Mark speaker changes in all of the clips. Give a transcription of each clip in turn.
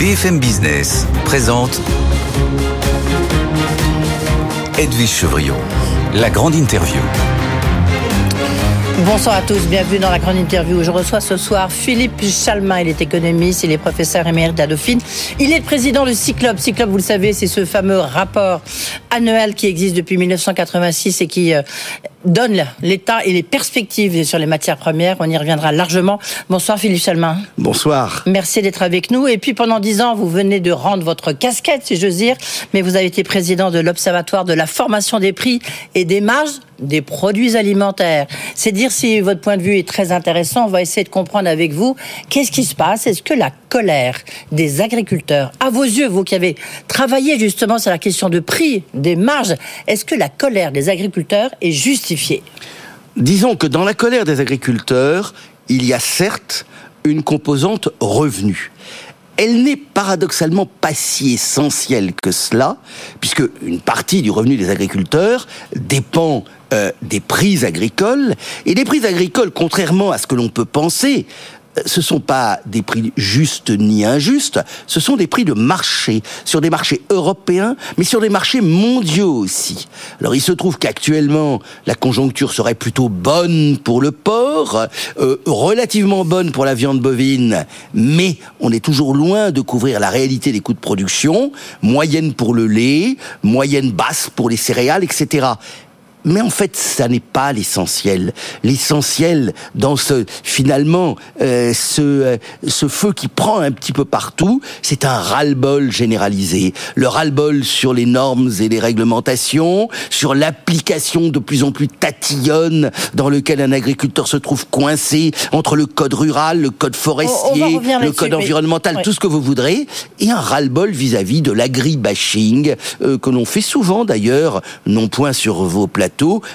Speaker 1: BFM Business présente Edwige Chevriot, la grande interview.
Speaker 2: Bonsoir à tous, bienvenue dans la grande interview. Je reçois ce soir Philippe Chalmin, il est économiste, il est professeur émérite à Dauphine. Il est le président de Cyclope. Cyclope, vous le savez, c'est ce fameux rapport annuel qui existe depuis 1986 et qui euh, donne l'état et les perspectives sur les matières premières. On y reviendra largement. Bonsoir Philippe Chalmin.
Speaker 3: Bonsoir.
Speaker 2: Merci d'être avec nous. Et puis pendant dix ans, vous venez de rendre votre casquette, si j'ose dire, mais vous avez été président de l'Observatoire de la formation des prix et des marges des produits alimentaires. C'est dire si votre point de vue est très intéressant. On va essayer de comprendre avec vous qu'est-ce qui se passe. Est-ce que la colère des agriculteurs, à vos yeux, vous qui avez travaillé justement sur la question de prix, des marges, est-ce que la colère des agriculteurs est justifiée
Speaker 3: Disons que dans la colère des agriculteurs, il y a certes une composante revenu elle n'est paradoxalement pas si essentielle que cela, puisque une partie du revenu des agriculteurs dépend euh, des prix agricoles, et les prix agricoles, contrairement à ce que l'on peut penser, ce sont pas des prix justes ni injustes, ce sont des prix de marché, sur des marchés européens, mais sur des marchés mondiaux aussi. Alors il se trouve qu'actuellement, la conjoncture serait plutôt bonne pour le porc, euh, relativement bonne pour la viande bovine, mais on est toujours loin de couvrir la réalité des coûts de production, moyenne pour le lait, moyenne basse pour les céréales, etc. Mais en fait, ça n'est pas l'essentiel. L'essentiel dans ce finalement euh, ce euh, ce feu qui prend un petit peu partout, c'est un ras-le-bol généralisé. Le ras-le-bol sur les normes et les réglementations, sur l'application de plus en plus tatillonne dans lequel un agriculteur se trouve coincé entre le code rural, le code forestier, le code environnemental, tout ce que vous voudrez, et un ras-le-bol vis-à-vis de l'agri-bashing euh, que l'on fait souvent d'ailleurs, non point sur vos plateaux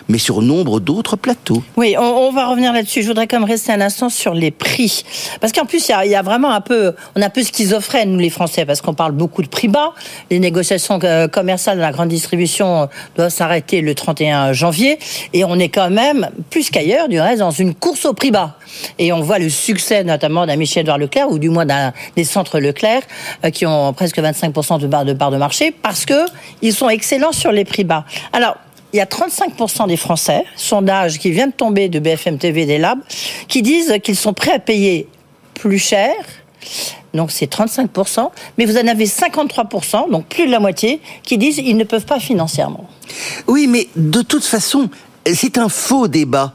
Speaker 3: mais sur nombre d'autres plateaux.
Speaker 2: Oui, on, va revenir là-dessus. Je voudrais quand même rester un instant sur les prix. Parce qu'en plus, il y, a, vraiment un peu, on est un peu schizophrène, nous les Français, parce qu'on parle beaucoup de prix bas. Les négociations euh, commerciales de la grande distribution doivent s'arrêter le 31 janvier. Et on est quand même, plus qu'ailleurs, du reste, dans une course au prix bas. Et on voit le succès notamment d'un Michel-Edouard Leclerc, ou du moins d'un des centres Leclerc, euh, qui ont presque 25% de part de de marché, parce que ils sont excellents sur les prix bas. Alors, il y a 35% des Français, sondage qui vient de tomber de BFM TV des Labs, qui disent qu'ils sont prêts à payer plus cher. Donc c'est 35%, mais vous en avez 53%, donc plus de la moitié, qui disent qu'ils ne peuvent pas financièrement.
Speaker 3: Oui, mais de toute façon, c'est un faux débat.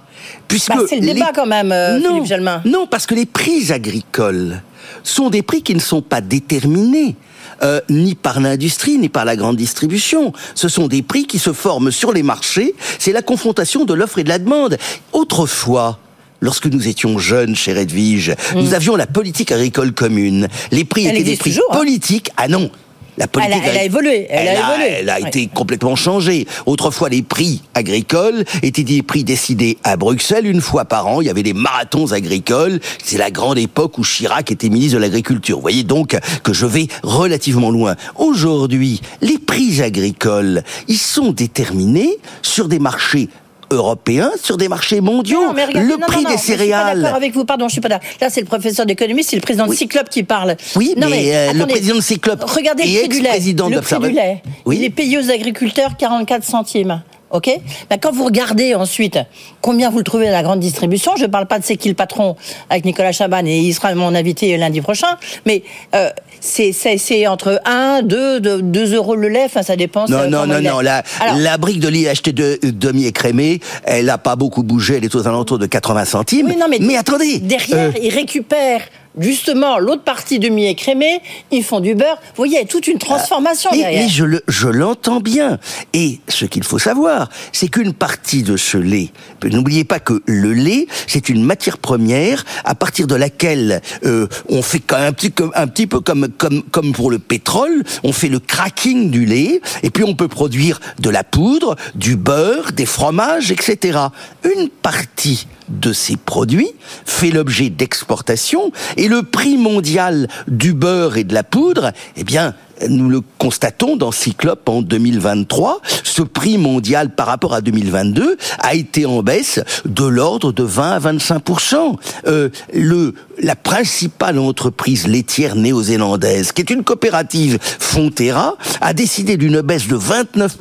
Speaker 2: Puisque bah, c'est le débat quand même, euh,
Speaker 3: non,
Speaker 2: Philippe
Speaker 3: Non, parce que les prix agricoles sont des prix qui ne sont pas déterminés. Euh, ni par l'industrie, ni par la grande distribution. Ce sont des prix qui se forment sur les marchés. C'est la confrontation de l'offre et de la demande. Autrefois, lorsque nous étions jeunes Redvige, nous mm. avions la politique agricole commune. Les prix étaient des prix hein. politiques. Ah non,
Speaker 2: la politique elle a, évolué. Elle, a, évolué.
Speaker 3: Elle a été complètement changée. Autrefois, les prix agricoles étaient des prix décidés à Bruxelles une fois par an. Il y avait des marathons agricoles. C'est la grande époque où Chirac était ministre de l'Agriculture. Vous voyez donc que je vais relativement loin. Aujourd'hui, les prix agricoles, ils sont déterminés sur des marchés européens sur des marchés mondiaux. le prix des céréales.
Speaker 2: Je suis avec vous, pardon, je suis pas là. Là, c'est le professeur d'économie, c'est le président de Cyclope qui parle.
Speaker 3: Oui, mais, euh, le président de Cyclope
Speaker 2: regardez le prix du lait. Le prix du lait. Oui. Il est payé aux agriculteurs 44 centimes. OK ben, Quand vous regardez ensuite combien vous le trouvez à la grande distribution, je ne parle pas de c'est qui le patron avec Nicolas Chaban et il sera mon invité lundi prochain, mais euh, c'est entre 1, 2, 2 euros le lait, enfin ça dépend.
Speaker 3: Non, non, non, non, la, la brique de lait achetée de demi-écrémée, elle n'a pas beaucoup bougé, elle est aux alentours de 80 centimes.
Speaker 2: Oui, non, mais,
Speaker 3: mais attendez
Speaker 2: Derrière, euh, il récupère justement, l'autre partie demi-écrémée, ils font du beurre. Vous voyez, il y a toute une transformation derrière.
Speaker 3: Et je, le, je l'entends bien. Et ce qu'il faut savoir, c'est qu'une partie de ce lait, n'oubliez pas que le lait, c'est une matière première à partir de laquelle euh, on fait un petit, un petit peu comme, comme, comme pour le pétrole, on fait le cracking du lait, et puis on peut produire de la poudre, du beurre, des fromages, etc. Une partie de ces produits fait l'objet d'exportation et le prix mondial du beurre et de la poudre, eh bien, nous le constatons dans Cyclope en 2023, ce prix mondial par rapport à 2022 a été en baisse de l'ordre de 20 à 25% euh, le la principale entreprise laitière néo-zélandaise, qui est une coopérative Fonterra, a décidé d'une baisse de 29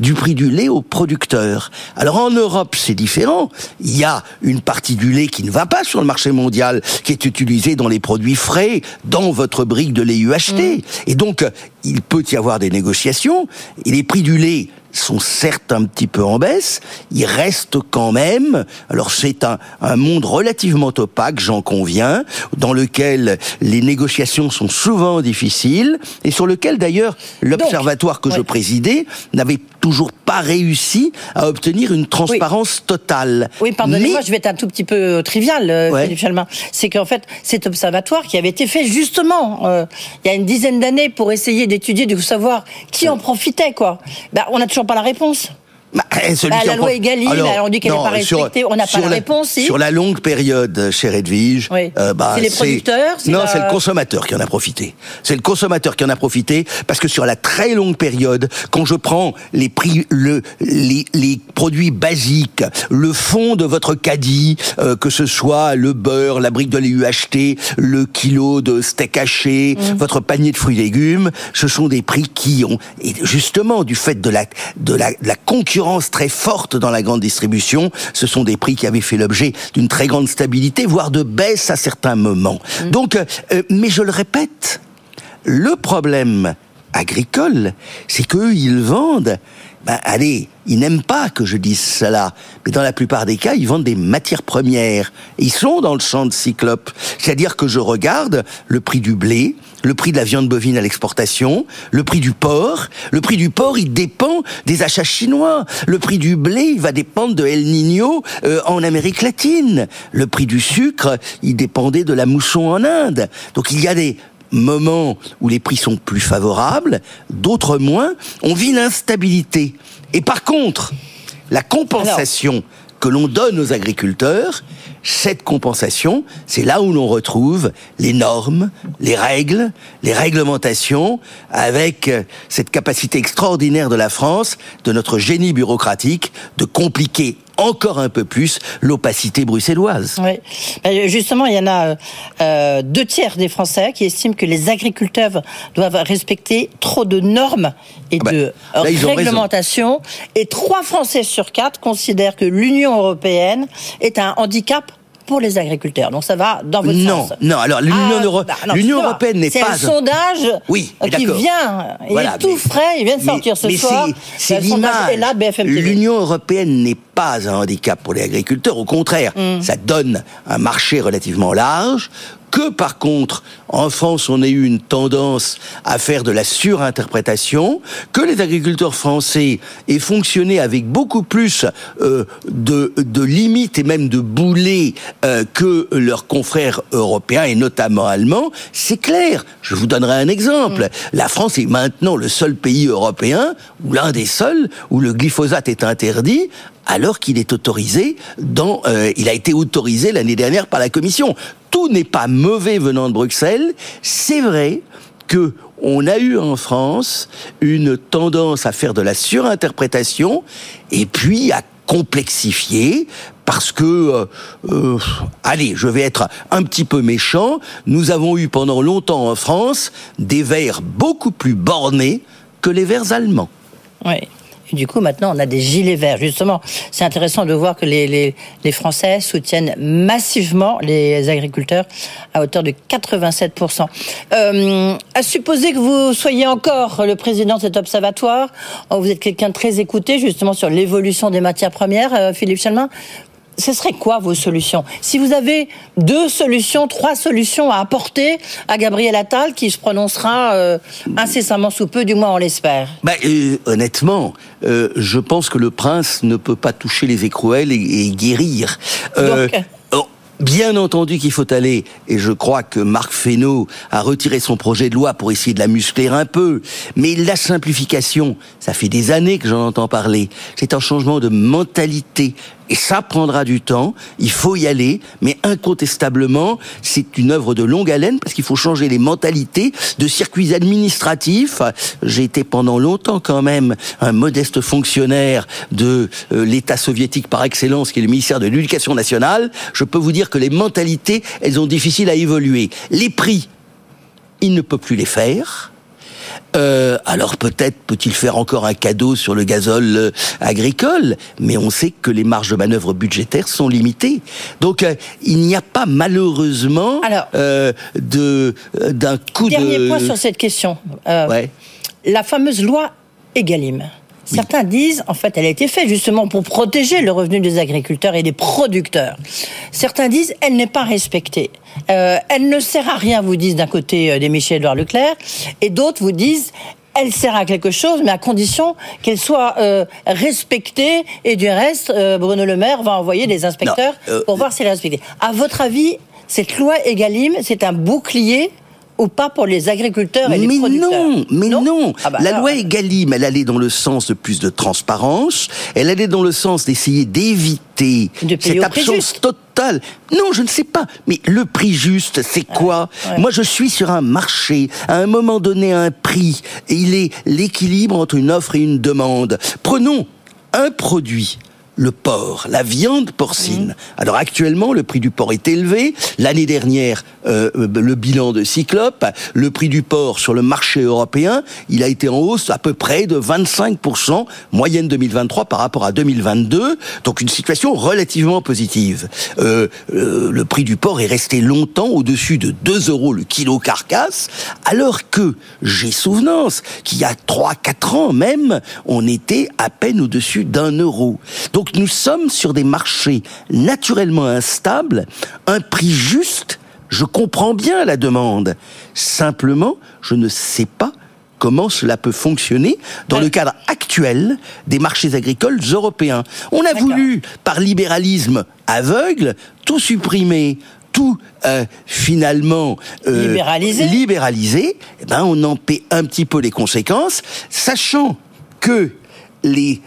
Speaker 3: du prix du lait aux producteurs. Alors en Europe, c'est différent. Il y a une partie du lait qui ne va pas sur le marché mondial, qui est utilisée dans les produits frais, dans votre brique de lait UHT. Mmh. Et donc, il peut y avoir des négociations, et les prix du lait sont certes un petit peu en baisse, ils restent quand même, alors c'est un, un monde relativement opaque, j'en conviens, dans lequel les négociations sont souvent difficiles, et sur lequel d'ailleurs l'observatoire que je présidais n'avait toujours pas réussi à obtenir une transparence totale.
Speaker 2: Oui, pardonnez-moi, je vais être un tout petit peu euh, trivial, euh, Philippe Chalmin. C'est qu'en fait, cet observatoire qui avait été fait justement euh, il y a une dizaine d'années pour essayer d'étudier, de savoir qui en profitait, quoi. Ben, on n'a toujours pas la réponse. Bah, eh, bah, la loi Egalim, on dit qu'elle n'est pas respectée, on n'a pas la, réponse. Si.
Speaker 3: Sur la longue période, cher Edwige,
Speaker 2: euh, bah, c'est les producteurs.
Speaker 3: Non, c'est le consommateur qui en a profité. C'est le consommateur qui en a profité parce que sur la très longue période, quand je prends les prix, le, les, les produits basiques, le fond de votre caddie, euh, que ce soit le beurre, la brique de lait UHT, le kilo de steak haché, mm. votre panier de fruits et légumes, ce sont des prix qui ont, et justement du fait de la de la, de la concurrence très forte dans la grande distribution. Ce sont des prix qui avaient fait l'objet d'une très grande stabilité, voire de baisse à certains moments. Mm. Donc, euh, euh, mais je le répète, le problème agricole, c'est qu'eux, ils vendent ben, allez, ils n'aiment pas que je dise cela, mais dans la plupart des cas, ils vendent des matières premières. ils sont dans le champ de Cyclope. C'est-à-dire que je regarde le prix du blé, le prix de la viande bovine à l'exportation, le prix du porc. Le prix du porc, il dépend des achats chinois. Le prix du blé, il va dépendre de El Niño euh, en Amérique latine. Le prix du sucre, il dépendait de la mousson en Inde. Donc il y a des moments où les prix sont plus favorables, d'autres moins. On vit l'instabilité. Et par contre, la compensation que l'on donne aux agriculteurs, cette compensation, c'est là où l'on retrouve les normes, les règles, les réglementations, avec cette capacité extraordinaire de la France, de notre génie bureaucratique, de compliquer encore un peu plus l'opacité bruxelloise.
Speaker 2: Oui. Ben, justement, il y en a euh, deux tiers des Français qui estiment que les agriculteurs doivent respecter trop de normes et ah ben, de réglementations. Et trois Français sur quatre considèrent que l'Union européenne est un handicap pour les agriculteurs. Donc ça va dans votre
Speaker 3: non,
Speaker 2: sens.
Speaker 3: Non, alors l'Union ah, bah, européenne n'est pas...
Speaker 2: C'est un sondage oui, qui vient, il est tout frais, il vient de sortir ce soir.
Speaker 3: C'est l'image. L'Union européenne n'est pas un handicap pour les agriculteurs, au contraire, mm. ça donne un marché relativement large, que par contre, en France, on a eu une tendance à faire de la surinterprétation, que les agriculteurs français aient fonctionné avec beaucoup plus euh, de, de, limites et même de boulets euh, que leurs confrères européens et notamment allemands, c'est clair. Je vous donnerai un exemple. Mm. La France est maintenant le seul pays européen, ou l'un des seuls, où le glyphosate est interdit, alors qu'il est autorisé dans, euh, il a été autorisé l'année dernière par la Commission. Tout n'est pas mauvais venant de Bruxelles. C'est vrai que on a eu en France une tendance à faire de la surinterprétation et puis à complexifier parce que, euh, euh, allez, je vais être un petit peu méchant, nous avons eu pendant longtemps en France des vers beaucoup plus bornés que les vers allemands.
Speaker 2: Du coup, maintenant, on a des gilets verts. Justement, c'est intéressant de voir que les, Français soutiennent massivement les agriculteurs à hauteur de 87%. Euh, à supposer que vous soyez encore le président de cet observatoire, oh, vous êtes quelqu'un de très écouté, justement, sur l'évolution des matières premières, euh, Philippe Chalmin ce serait quoi vos solutions? Si vous avez deux solutions, trois solutions à apporter à Gabriel Attal, qui se prononcera euh, incessamment sous peu, du moins on l'espère.
Speaker 3: Bah, euh, honnêtement, euh, je pense que le prince ne peut pas toucher les écrouelles et, guérir. Donc... Oh, bien entendu qu'il faut aller, et je crois que Marc Fesneau a retiré son projet de loi pour essayer de la muscler un peu, mais la simplification, ça fait des années que j'en entends parler, c'est un changement de mentalité Et ça prendra du temps, il faut y aller, mais incontestablement, c'est une œuvre de longue haleine parce qu'il faut changer les mentalités de circuits administratifs. J'ai été pendant longtemps quand même un modeste fonctionnaire de euh, l'État soviétique par excellence, qui est le ministère de l'Éducation nationale. Je peux vous dire que les mentalités, elles ont difficile à évoluer. Les prix, il ne peut plus les faire. Euh, alors peut-être peut-il faire encore un cadeau sur le gazole euh, agricole, mais on sait que les marges de manœuvre budgétaires sont limitées. Donc euh, il n'y a pas malheureusement de d'un coup
Speaker 2: de... Dernier point sur cette question. Ouais. La fameuse loi Egalim. Certains disent, en fait, elle a été faite justement pour protéger le revenu des agriculteurs et des producteurs. Certains disent, elle n'est pas respectée. Euh, elle ne sert à rien, vous disent d'un côté euh, des Michel-Édouard Leclerc, et d'autres vous disent, elle sert à quelque chose, mais à condition qu'elle soit euh, respectée. Et du reste, Bruno Le Maire va envoyer des inspecteurs pour voir si elle est respectée. À votre avis, cette loi Egalim, c'est un bouclier ou pas pour les agriculteurs et
Speaker 3: mais
Speaker 2: les producteurs?
Speaker 3: non, mais non? Ah bah la loi Egalim, elle allait dans le sens de plus de transparence. Elle allait dans le sens d'essayer d'éviter cette absence totale. Non, je ne sais pas. Mais le prix juste, c'est quoi? Moi, je suis sur un marché, à un moment donné, un prix, et il est l'équilibre entre une offre et une demande. Prenons un produit le porc, la viande porcine. Mmh. Alors actuellement, le prix du porc est élevé. L'année dernière, euh, le bilan de Cyclope, le prix du porc sur le marché européen, il a été en hausse à peu près de 25%, moyenne 2023 par rapport à 2022. Donc une situation relativement positive. Euh, euh, le prix du porc est resté longtemps au-dessus de 2 euros le kilo carcasse, alors que j'ai souvenance qu'il y a 3-4 ans même, on était à peine au-dessus d'un euro. Donc nous sommes sur des marchés naturellement instables, un prix juste, je comprends bien la demande. Simplement, je ne sais pas comment cela peut fonctionner dans le cadre actuel des marchés agricoles européens. On a voulu, par libéralisme aveugle, tout supprimer, tout euh, finalement
Speaker 2: euh, libéraliser.
Speaker 3: libéraliser, eh ben on en paie un petit peu les conséquences, sachant que les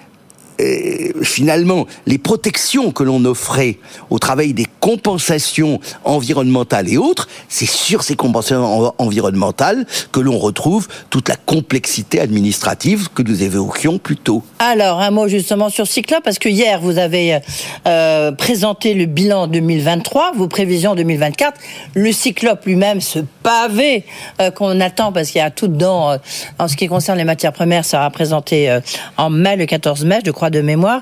Speaker 3: finalement, les protections que l'on offrait au travail des compensations environnementales et autres, c'est sur ces compensations environnementales que l'on retrouve toute la complexité administrative que nous évoquions plus tôt.
Speaker 2: Alors, un mot justement sur Cyclope, parce que hier, vous avez euh, présenté le bilan 2023, vos prévisions 2024. Le Cyclope lui-même, ce pavé euh, qu'on attend, parce qu'il y a tout dedans, euh, en ce qui concerne les matières premières, ça sera présenté en mai, le 14 mai, je crois, de mémoire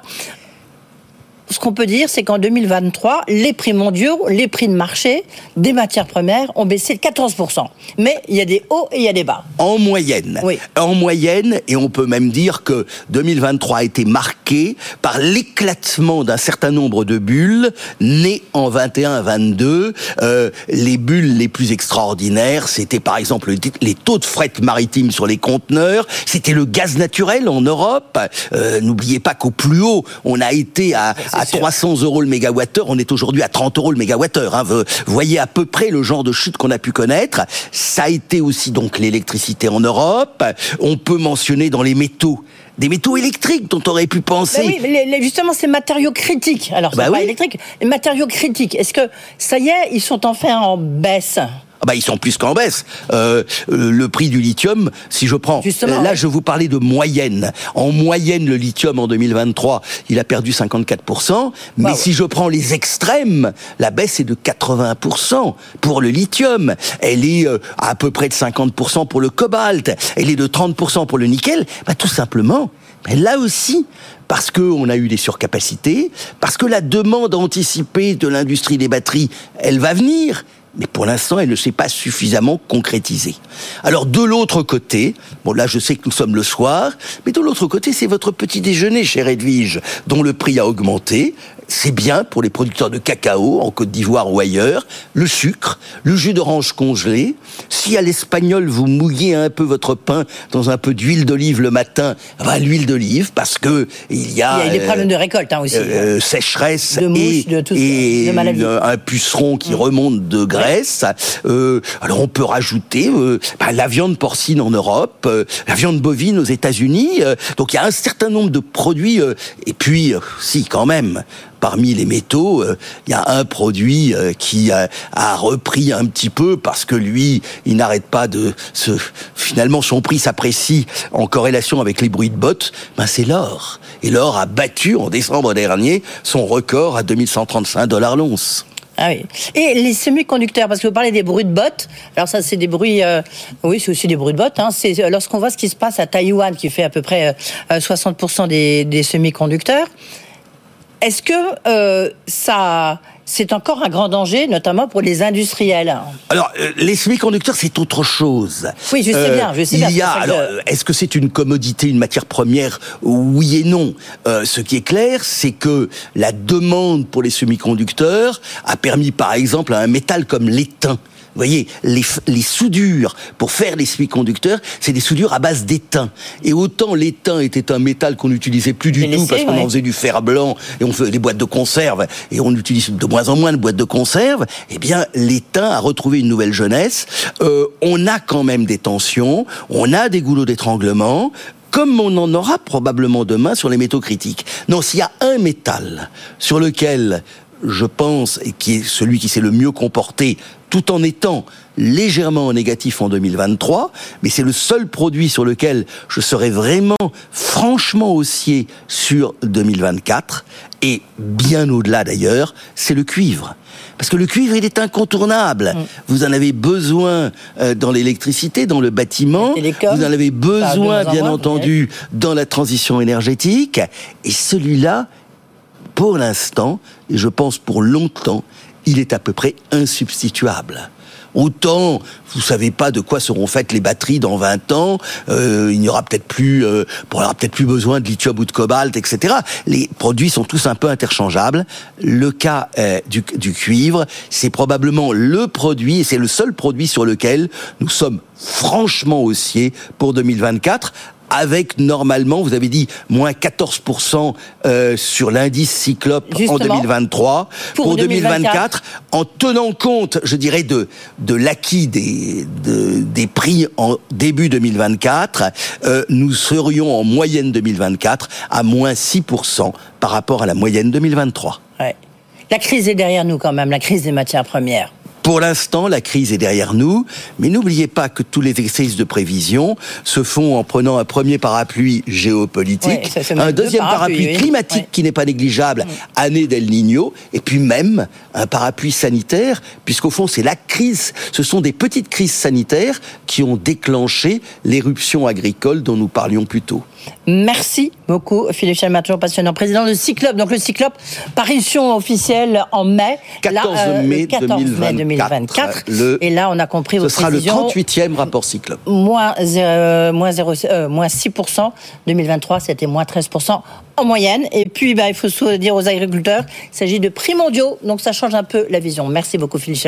Speaker 2: ce qu'on peut dire, c'est qu'en 2023, les prix mondiaux, les prix de marché des matières premières ont baissé de 14%. Mais il y a des hauts et il y a des bas.
Speaker 3: En moyenne.
Speaker 2: Oui.
Speaker 3: En moyenne, et on peut même dire que 2023 a été marqué par l'éclatement d'un certain nombre de bulles nées en 21-22. Euh, les bulles les plus extraordinaires, c'était par exemple les taux de fret maritime sur les conteneurs, c'était le gaz naturel en Europe. Euh, n'oubliez pas qu'au plus haut, on a été à à 300 euros le mégawattheure, on est aujourd'hui à 30 euros le mégawattheure. Hein. Vous voyez à peu près le genre de chute qu'on a pu connaître. Ça a été aussi donc l'électricité en Europe. On peut mentionner dans les métaux des métaux électriques dont on aurait pu penser.
Speaker 2: Ben oui, justement, ces matériaux critiques. Alors, c'est bah pas électrique, les matériaux critiques. Est-ce que ça y est, ils sont enfin en baisse?
Speaker 3: Ah bah ils sont plus qu'en baisse. Euh, le prix du lithium, si je prends, là je vous parlais de moyenne. En moyenne, le lithium en 2023, il a perdu 54%. Mais si je prends les extrêmes, la baisse est de 80% pour le lithium. Elle est euh, à peu près de 50% pour le cobalt. Elle est de 30% pour le nickel. Bah, tout simplement, mais là aussi, parce qu'on a eu des surcapacités, parce que la demande anticipée de l'industrie des batteries, elle va venir mais pour l'instant, elle ne s'est pas suffisamment concrétisée. Alors de l'autre côté, bon là je sais que nous sommes le soir, mais de l'autre côté, c'est votre petit déjeuner, cher Edwige, dont le prix a augmenté. C'est bien pour les producteurs de cacao en Côte d'Ivoire ou ailleurs, le sucre, le jus d'orange congelé. Si à l'espagnol vous mouillez un peu votre pain dans un peu d'huile d'olive le matin, bah, l'huile d'olive parce que il y a,
Speaker 2: il y a des problèmes de récolte hein, aussi,
Speaker 3: euh, sécheresse et, un puceron qui mm. remonte de graisse euh, alors on peut rajouter euh, bah, la viande porcine en Europe, euh, la viande bovine aux États-Unis. donc il y a un certain nombre de produits. et puis, si quand même, parmi les métaux, il y a un produit qui a, repris un petit peu parce que lui, il n'arrête pas de se... Finalement, son prix s'apprécie en corrélation avec les bruits de bottes. Ben, c'est l'or. Et l'or a battu en décembre dernier son record à 2135 dollars l'once.
Speaker 2: Ah oui. Et les semi-conducteurs, parce que vous parlez des bruits de bottes. Alors ça, c'est des bruits. Euh, oui, c'est aussi des bruits de bottes. Hein. C'est euh, lorsqu'on voit ce qui se passe à Taïwan, qui fait à peu près 60% euh, des, des semi-conducteurs. Est-ce que ça c'est encore un grand danger, notamment pour les industriels?
Speaker 3: Alors, euh, les semi-conducteurs, c'est autre chose.
Speaker 2: Oui, je sais euh, bien, je sais
Speaker 3: il Y a, alors, est-ce que c'est une commodité, une matière première? Oui et non. Euh, ce qui est clair, c'est que la demande pour les semi-conducteurs a permis, par exemple, à un métal comme l'étain, vous voyez, les, les soudures pour faire les semi-conducteurs, c'est des soudures à base d'étain. Et autant l'étain était un métal qu'on n'utilisait plus du tout parce qu'on en faisait du fer blanc et on faisait des boîtes de conserve et on utilise de moins en moins de boîtes de conserve, eh bien l'étain a retrouvé une nouvelle jeunesse. Euh, on a quand même des tensions, on a des goulots d'étranglement comme on en aura probablement demain sur les métaux critiques. Non, s'il y a un métal sur lequel je pense, et qui est celui qui s'est le mieux comporté, tout en étant légèrement négatif en 2023, mais c'est le seul produit sur lequel je serais vraiment franchement haussier sur 2024, et bien au-delà d'ailleurs, c'est le cuivre. Parce que le cuivre, il est incontournable. Mm. Vous en avez besoin euh, dans l'électricité, dans le bâtiment. Vous en avez besoin, bien entendu, dans la transition énergétique. Et celui-là, pour l'instant, et je pense pour longtemps, il est à peu près insubstituable. Autant, vous savez pas de quoi seront faites les batteries dans 20 ans, euh, il n'y aura peut-être plus, euh, on aura peut-être plus besoin de lithium ou de cobalt, etc. Les produits sont tous un peu interchangeables. Le cas euh, du, du cuivre, c'est probablement le produit, et c'est le seul produit sur lequel nous sommes franchement haussiers pour 2024, avec normalement, vous avez dit, moins 14% euh, sur l'indice Cyclope en 2023. Pour, 2024, en tenant compte, je dirais, de, de l'acquis des, des prix en début 2024, euh, nous serions en moyenne 2024 à moins 6% par rapport à la moyenne 2023.
Speaker 2: Ouais. La crise est derrière nous quand même, la crise des matières premières.
Speaker 3: Pour l'instant, la crise est derrière nous, mais n'oubliez pas que tous les exercices de prévision se font en prenant un premier parapluie géopolitique, un deuxième parapluie, climatique qui n'est pas négligeable, année d'El Niño, et puis même un parapluie sanitaire, puisqu'au fond, c'est la crise, ce sont des petites crises sanitaires qui ont déclenché l'éruption agricole dont nous parlions plus tôt.
Speaker 2: Merci beaucoup, Philippe Chalmat, toujours passionnant. Président de Cyclope. Donc, le Cyclope, parution officielle en mai.
Speaker 3: 14 euh, mai, 14 mai 2024.
Speaker 2: et là, on a compris
Speaker 3: Ce sera le 38e rapport Cyclope.
Speaker 2: Moins, moins, 0, euh, moins 6%. 2023, c'était moins 13% en moyenne. Et puis, bah, il faut dire aux agriculteurs, il s'agit de prix mondiaux. Donc, ça change un peu la vision. Merci beaucoup, Philippe.